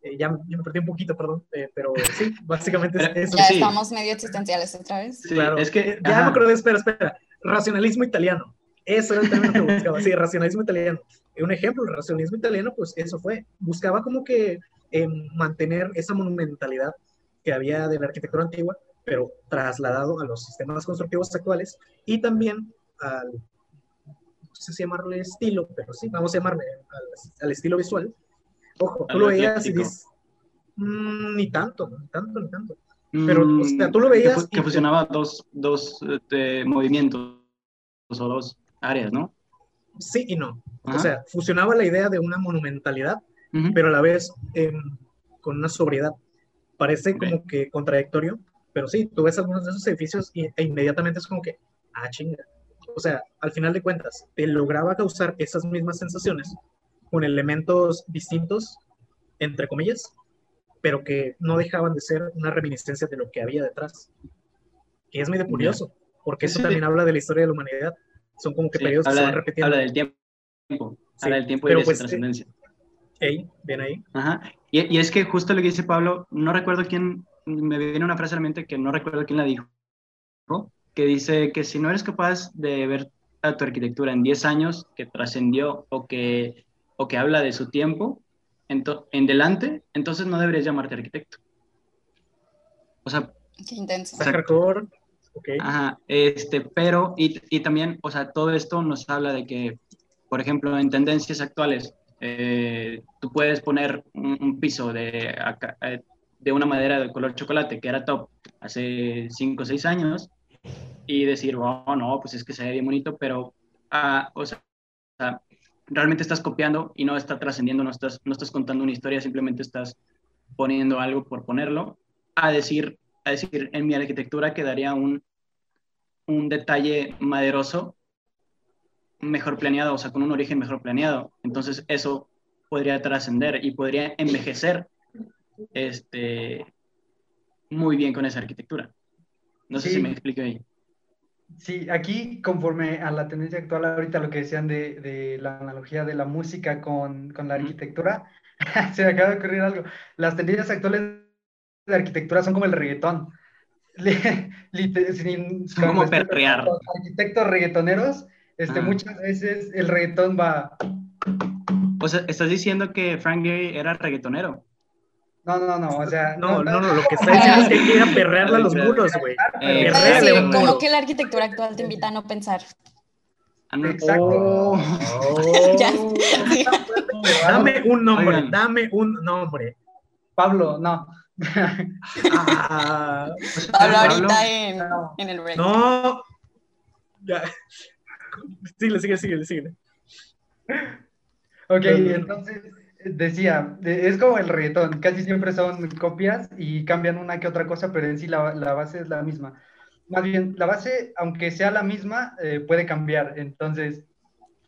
Eh, ya, me perdí un poquito, perdón, eh, pero sí, básicamente es eso. Ya estamos medio existenciales otra vez. Sí, claro, es que ya me acordé, espera, espera, racionalismo italiano. Eso era el término que buscaba, sí, racionalismo italiano. Un ejemplo, el racionalismo italiano, pues eso fue, buscaba como que eh, mantener esa monumentalidad que había de la arquitectura antigua, pero trasladado a los sistemas constructivos actuales y también al, no sé si llamarle estilo, pero sí, vamos a llamarle al estilo visual, Ojo, tú lo veías y dices, mm, ni tanto, ni tanto, ni tanto. Pero, o sea, tú lo veías. Que, fusionaba dos, dos este, movimientos o dos áreas, ¿no? Sí y no. O sea, fusionaba la idea de una monumentalidad, pero a la vez em, con una sobriedad. Parece como que contradictorio, pero sí, tú ves algunos de esos edificios y, e inmediatamente es como que, ah, chinga. O sea, al final de cuentas, te lograba causar esas mismas sensaciones, con elementos distintos, entre comillas, pero que no dejaban de ser una reminiscencia de lo que había detrás. Que es medio curioso, porque eso también habla de la historia de la humanidad. Son como que periodos que se van repitiendo. Habla del tiempo. Habla del tiempo y de pues, su trascendencia. Hey, ven ahí. Ajá. Y, y, es que justo lo que dice Pablo, no recuerdo quién, me viene una frase a la mente que no recuerdo quién la dijo, que dice que si no eres capaz de ver a tu arquitectura en 10 años que trascendió o que o que habla de su tiempo en, en delante, entonces no deberías llamarte arquitecto. O sea, Qué intenso. Okay. Ajá, este, pero, y, y, también, o sea, todo esto nos habla de que, por ejemplo, en tendencias actuales, eh, tú puedes poner un, piso de, eh, de una madera de color chocolate que era top hace 5 o 6 años y decir, oh, no, pues es que se ve bien bonito, pero, ah, realmente estás copiando y no está trascendiendo, no estás, no estás contando una historia, simplemente estás poniendo algo por ponerlo, a decir, a decir en mi arquitectura quedaría un, un detalle maderoso mejor planeado, o sea, con un origen mejor planeado. Entonces eso podría trascender y podría envejecer este, muy bien con esa arquitectura. No sé si me explico ahí. Sí, aquí conforme a la tendencia actual, ahorita lo que decían de, de la analogía de la música con, con la arquitectura, se me acaba de ocurrir algo. Las tendencias actuales de arquitectura son como el reggaetón. son como perrear. Los arquitectos reggaetoneros, este, muchas veces el reggaetón va... O sea, estás diciendo que Frank Gehry era reggaetonero. No, no, no, o sea. No, no, no, lo que está diciendo es que hay que ir a perrearle a los muros, güey. Eh, sí, como que la arquitectura actual te invita a no pensar. Ah. Exacto. Oh. Ya. Dame un nombre, Oigan. dame un nombre. Pablo, no. Ah, Pablo Pablo. ahorita en, No. en el break. no. Ya. Síguele, síguele, síguele, síguele. Ok, entonces decía, de- es como el reggaetón, casi siempre son copias y cambian una que otra cosa, pero en sí la, la base es la misma. Más bien, la base, aunque sea la misma, eh, puede cambiar. Entonces,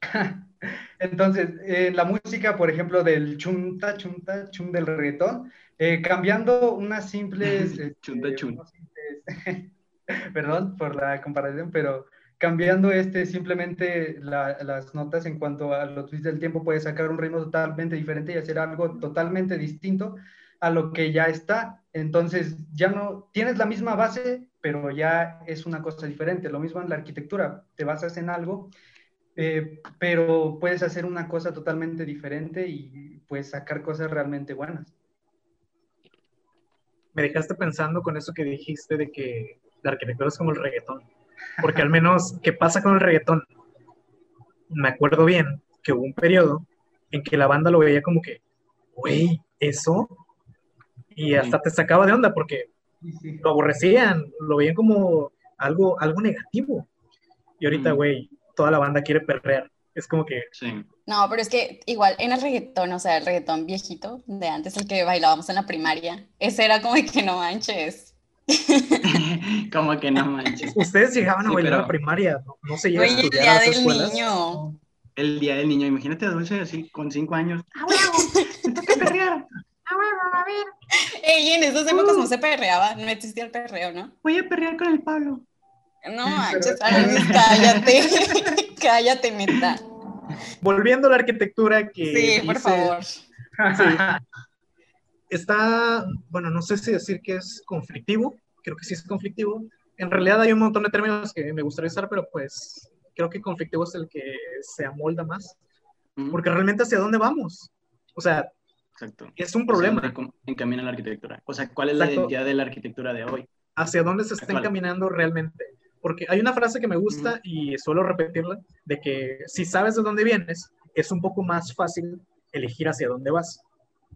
entonces, en la música, por ejemplo, del chunta, chunta, chun del reggaetón, eh, cambiando unas simples... este, Chunta, chun. unos simples- Perdón por la comparación, pero cambiando este simplemente la- las notas en cuanto a los twists del tiempo, puedes sacar un ritmo totalmente diferente y hacer algo totalmente distinto a lo que ya está. Entonces, ya no tienes la misma base, pero ya es una cosa diferente. Lo mismo en la arquitectura, te basas en algo, eh, pero puedes hacer una cosa totalmente diferente y puedes sacar cosas realmente buenas. Me dejaste pensando con eso que dijiste de que la arquitectura es como el reggaetón. Porque al menos, ¿qué pasa con el reggaetón? Me acuerdo bien que hubo un periodo en que la banda lo veía como que, güey, eso. Y hasta te sacaba de onda porque lo aborrecían, lo veían como algo, algo negativo. Y ahorita, Mm. güey, toda la banda quiere perrear. Es como que, Sí. No, pero es que igual en el reggaetón, o sea, el reggaetón viejito de antes, el que bailábamos en la primaria, ese era como de que no manches. Como que no manches. ustedes llegaban a Sí, bailar a pero- la primaria, no, no se llega a Güey, el estudiar día a del escuelas. niño. El día del niño, imagínate a Dulce así con cinco años. ¡Ah, huevo! ¡Me toca perrear! ¡Ah, huevo! A ver, Ey, en esas épocas no se perreaba, no existía el perreo, ¿no? voy a perrear con el Pablo. No manches, cállate. cállate, neta. Volviendo a la arquitectura que Sí, por favor. Está, bueno, no sé si decir que es conflictivo, creo que sí es conflictivo. En realidad hay un montón de términos que me gustaría usar, pero pues creo que conflictivo es el que se amolda más, porque realmente hacia dónde vamos. O sea, Exacto. es un problema. Hacia encamina la arquitectura. O sea, ¿cuál es la identidad de la arquitectura de hoy? hacia dónde se está encaminando realmente. Porque hay una frase que me gusta y suelo repetirla, de que si sabes de dónde vienes, es un poco más fácil elegir hacia dónde vas.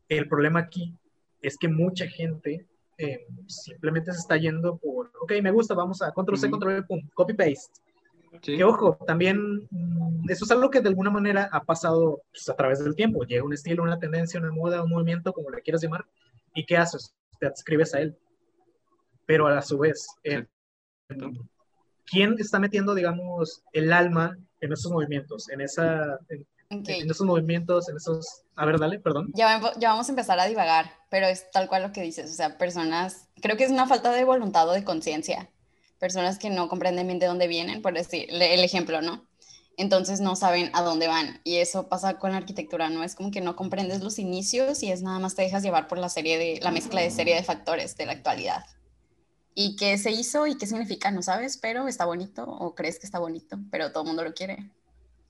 El problema aquí es que mucha gente eh, simplemente se está yendo por, ok, me gusta, vamos a control C, control V, pum, copy paste. Sí. Que ojo, también mm, eso es algo que de alguna manera ha pasado pues, a través del tiempo. Llega un estilo, una tendencia, una moda, un movimiento, como le quieras llamar, y ¿qué haces? Te adscribes a él. Pero a su vez, eh, ¿quién está metiendo, digamos, el alma en esos movimientos? En, esa, en, Ok. en esos movimientos, en esos... A ver, dale, perdón. Ya, ya vamos a empezar a divagar, pero es tal cual lo que dices, o sea, personas, creo que es una falta de voluntad o de conciencia, personas que no comprenden bien de dónde vienen, por decir el ejemplo, ¿no? Entonces no saben a dónde van y eso pasa con la arquitectura, ¿no? Es como que no comprendes los inicios y es nada más te dejas llevar por la serie de, la mezcla de serie de factores de la actualidad. ¿Y qué se hizo y qué significa? No sabes, pero está bonito o crees que está bonito, pero todo el mundo lo quiere.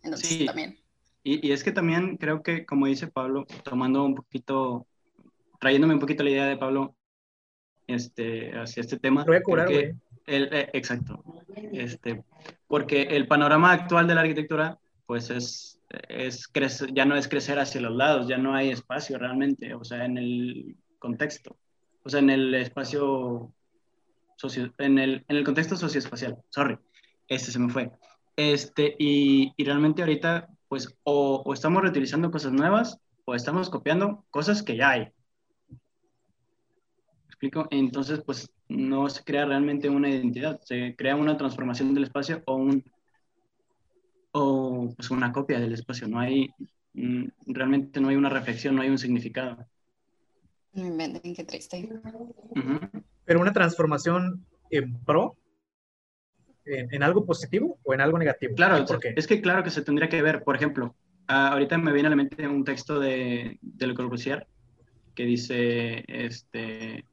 Entonces Sí. también. Y, y es que también creo que, como dice Pablo, tomando un poquito, trayéndome un poquito la idea de Pablo este, hacia este tema. Lo voy a curar, que el- eh, exacto. Este, porque el panorama actual de la arquitectura, pues es, es crecer, ya no es crecer hacia los lados, ya no hay espacio realmente, o sea, en el contexto, o sea, en el espacio, socio, en, el, en el contexto socioespacial, sorry, este se me fue. Este, y, y realmente ahorita, pues, o, o estamos reutilizando cosas nuevas, o estamos copiando cosas que ya hay. ¿Me explico? Entonces, pues, no se crea realmente una identidad, se crea una transformación del espacio o un o pues una copia del espacio, no hay mm, realmente no hay una reflexión, no hay un significado. No inventen, qué triste. Pero una transformación en pro, en, en algo positivo o en algo negativo. Claro, ¿Por qué? es que claro que se tendría que ver, por ejemplo, ah, ahorita me viene a la mente un texto de, de Le Corbusier que dice, este,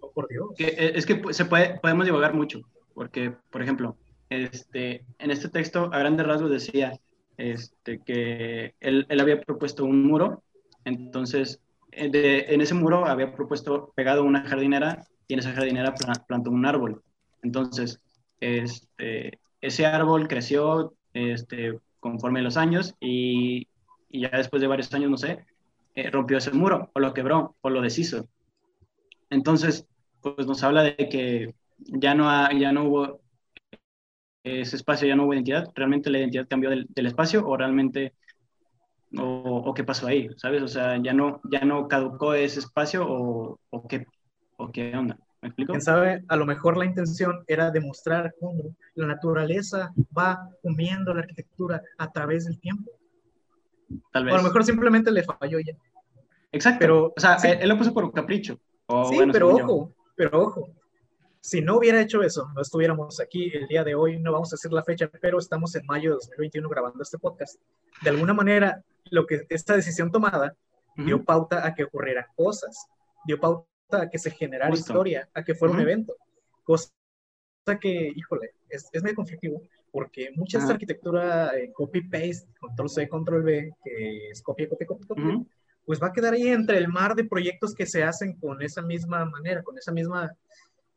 Oh, por Dios. que eh, es que se puede, podemos divagar mucho, porque, por ejemplo, este, en este texto a grandes rasgos decía este, que él, él había propuesto un muro, entonces eh, de- en ese muro había propuesto pegado una jardinera y en esa jardinera pla- plantó un árbol. Entonces, este, ese árbol creció, este, conforme los años y, ya después de varios años, no sé, eh, rompió ese muro o lo quebró o lo deshizo. Entonces, pues nos habla de que ya no, ya no hubo ese espacio, ya no hubo identidad. ¿Realmente la identidad cambió del, espacio o realmente, o, o, qué pasó ahí? ¿Sabes? O sea, ya no, ya no caducó ese espacio o, o, qué, o qué onda. ¿Me explico? Quién sabe, a lo mejor la intención era demostrar cómo la naturaleza va comiendo la arquitectura a través del tiempo. Tal vez. O a lo mejor simplemente le falló ya. Exacto. Pero, o sea, sí. él, él, lo puso por capricho. O, sí, bueno, pero ojo, yo. pero ojo. Si no hubiera hecho eso, no estuviéramos aquí el día de hoy, no vamos a decir la fecha, pero estamos en mayo de 2021 grabando este podcast. De alguna manera, lo que esta decisión tomada dio pauta a que ocurrieran cosas, dio pauta a que se generara Justo. historia, a que fuera un Ujú. evento. Cosa que, híjole, es, es medio conflictivo, porque mucha Ajá. arquitectura eh, copy-paste, control C, control V, que es copia, copia, copia, copia, Ujú. pues va a quedar ahí entre el mar de proyectos que se hacen con esa misma manera, con esa misma,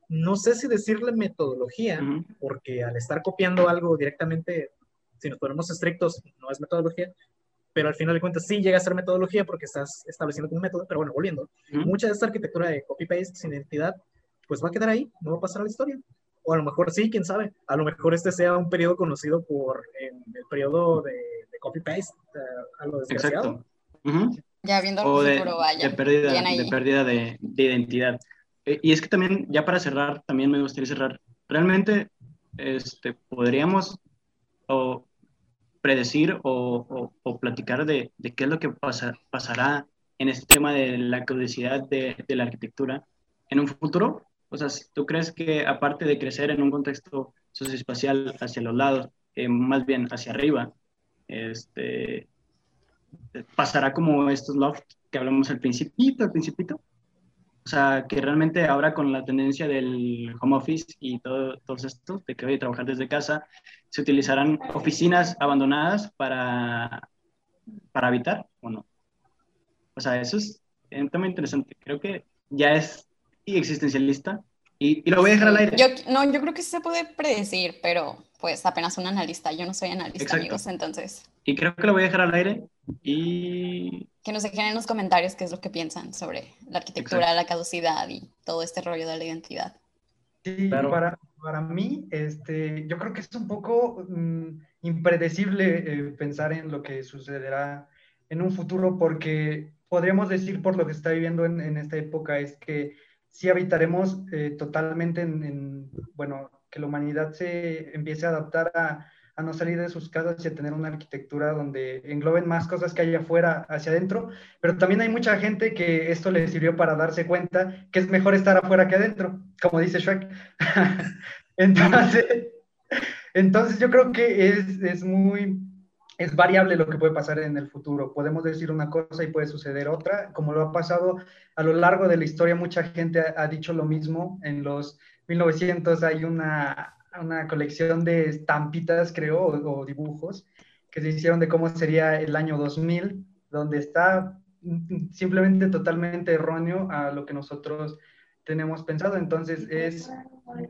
no sé si decirle metodología, Ujú. porque al estar copiando algo directamente, si nos ponemos estrictos, no es metodología, pero al final de cuentas sí llega a ser metodología porque estás estableciendo un método, pero bueno, volviendo, Ujú. mucha de esta arquitectura de copy-paste sin identidad, pues va a quedar ahí, no va a pasar a la historia. O a lo mejor sí, quién sabe, a lo mejor este sea un periodo conocido por en el periodo de, de copy-paste, eh, a lo desgraciado. Exacto. Ujú. Ya viendo o de, futuro, vaya. de pérdida, de, pérdida de, de identidad. Eh, y es que también, ya para cerrar, también me gustaría cerrar. Realmente este, podríamos o predecir o, platicar de, qué es lo que pasa- pasará en este tema de la codicidad de, la arquitectura en un futuro. O sea, ¿tú crees que aparte de crecer en un contexto socioespacial hacia los lados, eh, más bien hacia arriba, este, pasará como estos loft que hablamos al principito, al principito. O sea, que realmente ahora con la tendencia del home office y todo, todos estos, de que hoy trabajar desde casa, se utilizarán oficinas abandonadas para, para habitar o no. O sea, eso es un tema interesante. Creo que ya es existencialista y, y lo voy a dejar al aire. Yo, no, yo creo que se puede predecir, pero pues apenas un analista. Yo no soy analista, Exacto. amigos, entonces Y creo que lo voy a dejar al aire y que nos dejen en los comentarios qué es lo que piensan sobre la arquitectura, Exacto. la caducidad y todo este rollo de la identidad. Sí, Claro. para, para mí, este, yo creo que es un poco mm, impredecible eh, pensar en lo que sucederá en un futuro, porque podríamos decir por lo que se está viviendo en, en esta época es que sí habitaremos eh, totalmente en, en, bueno, que la humanidad se empiece a adaptar a, a no salir de sus casas y a tener una arquitectura donde engloben más cosas que hay afuera hacia adentro, pero también hay mucha gente que esto le sirvió para darse cuenta que es mejor estar afuera que adentro, como dice Shrek. entonces, entonces yo creo que es, es muy, es variable lo que puede pasar en el futuro. Podemos decir una cosa y puede suceder otra, como lo ha pasado a lo largo de la historia, mucha gente ha, dicho lo mismo. En los 1900 hay una, una colección de estampitas, creo, o, o dibujos que se hicieron de cómo sería el año 2000, donde está simplemente totalmente erróneo a lo que nosotros tenemos pensado. Entonces es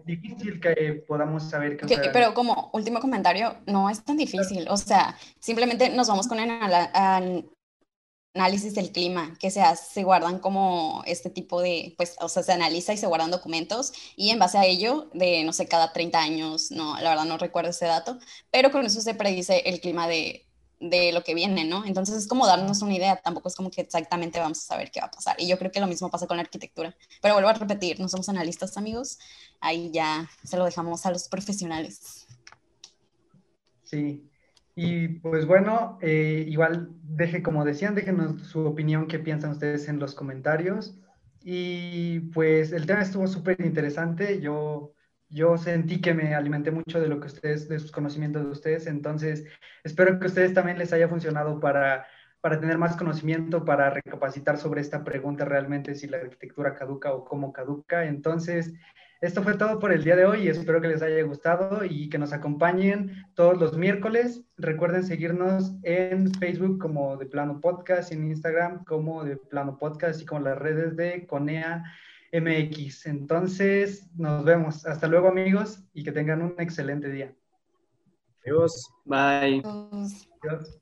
difícil que podamos saber qué pero como último comentario, no es tan difícil. O sea, simplemente nos vamos con el análisis del clima, que se, hace- se guardan como este tipo de, pues, o sea, se analiza y se guardan documentos y en base a ello, de, no sé, cada 30 años, no, la verdad no recuerdo ese dato, pero con eso se predice el clima de, de lo que viene, ¿no? Entonces es como darnos una idea, tampoco es como que exactamente vamos a saber qué va a pasar. Y yo creo que lo mismo pasa con la arquitectura. Pero vuelvo a repetir, no somos analistas, amigos, ahí ya se lo dejamos a los profesionales. Sí, y pues bueno, eh, igual deje, como decían, déjenos su opinión, qué piensan ustedes en los comentarios. Y pues el tema estuvo súper interesante. Yo, yo sentí que me alimenté mucho de lo que ustedes, de sus conocimientos de ustedes. Entonces, espero que a ustedes también les haya funcionado para, para tener más conocimiento, para recapacitar sobre esta pregunta realmente si la arquitectura caduca o cómo caduca. Entonces, esto fue todo por el día de hoy y espero que les haya gustado y que nos acompañen todos los miércoles. Recuerden seguirnos en Facebook como De Plano Podcast, en Instagram como De Plano Podcast y con las redes de Conea MX. Entonces, nos vemos. Hasta luego amigos y que tengan un excelente día. Adiós. Bye. Adiós.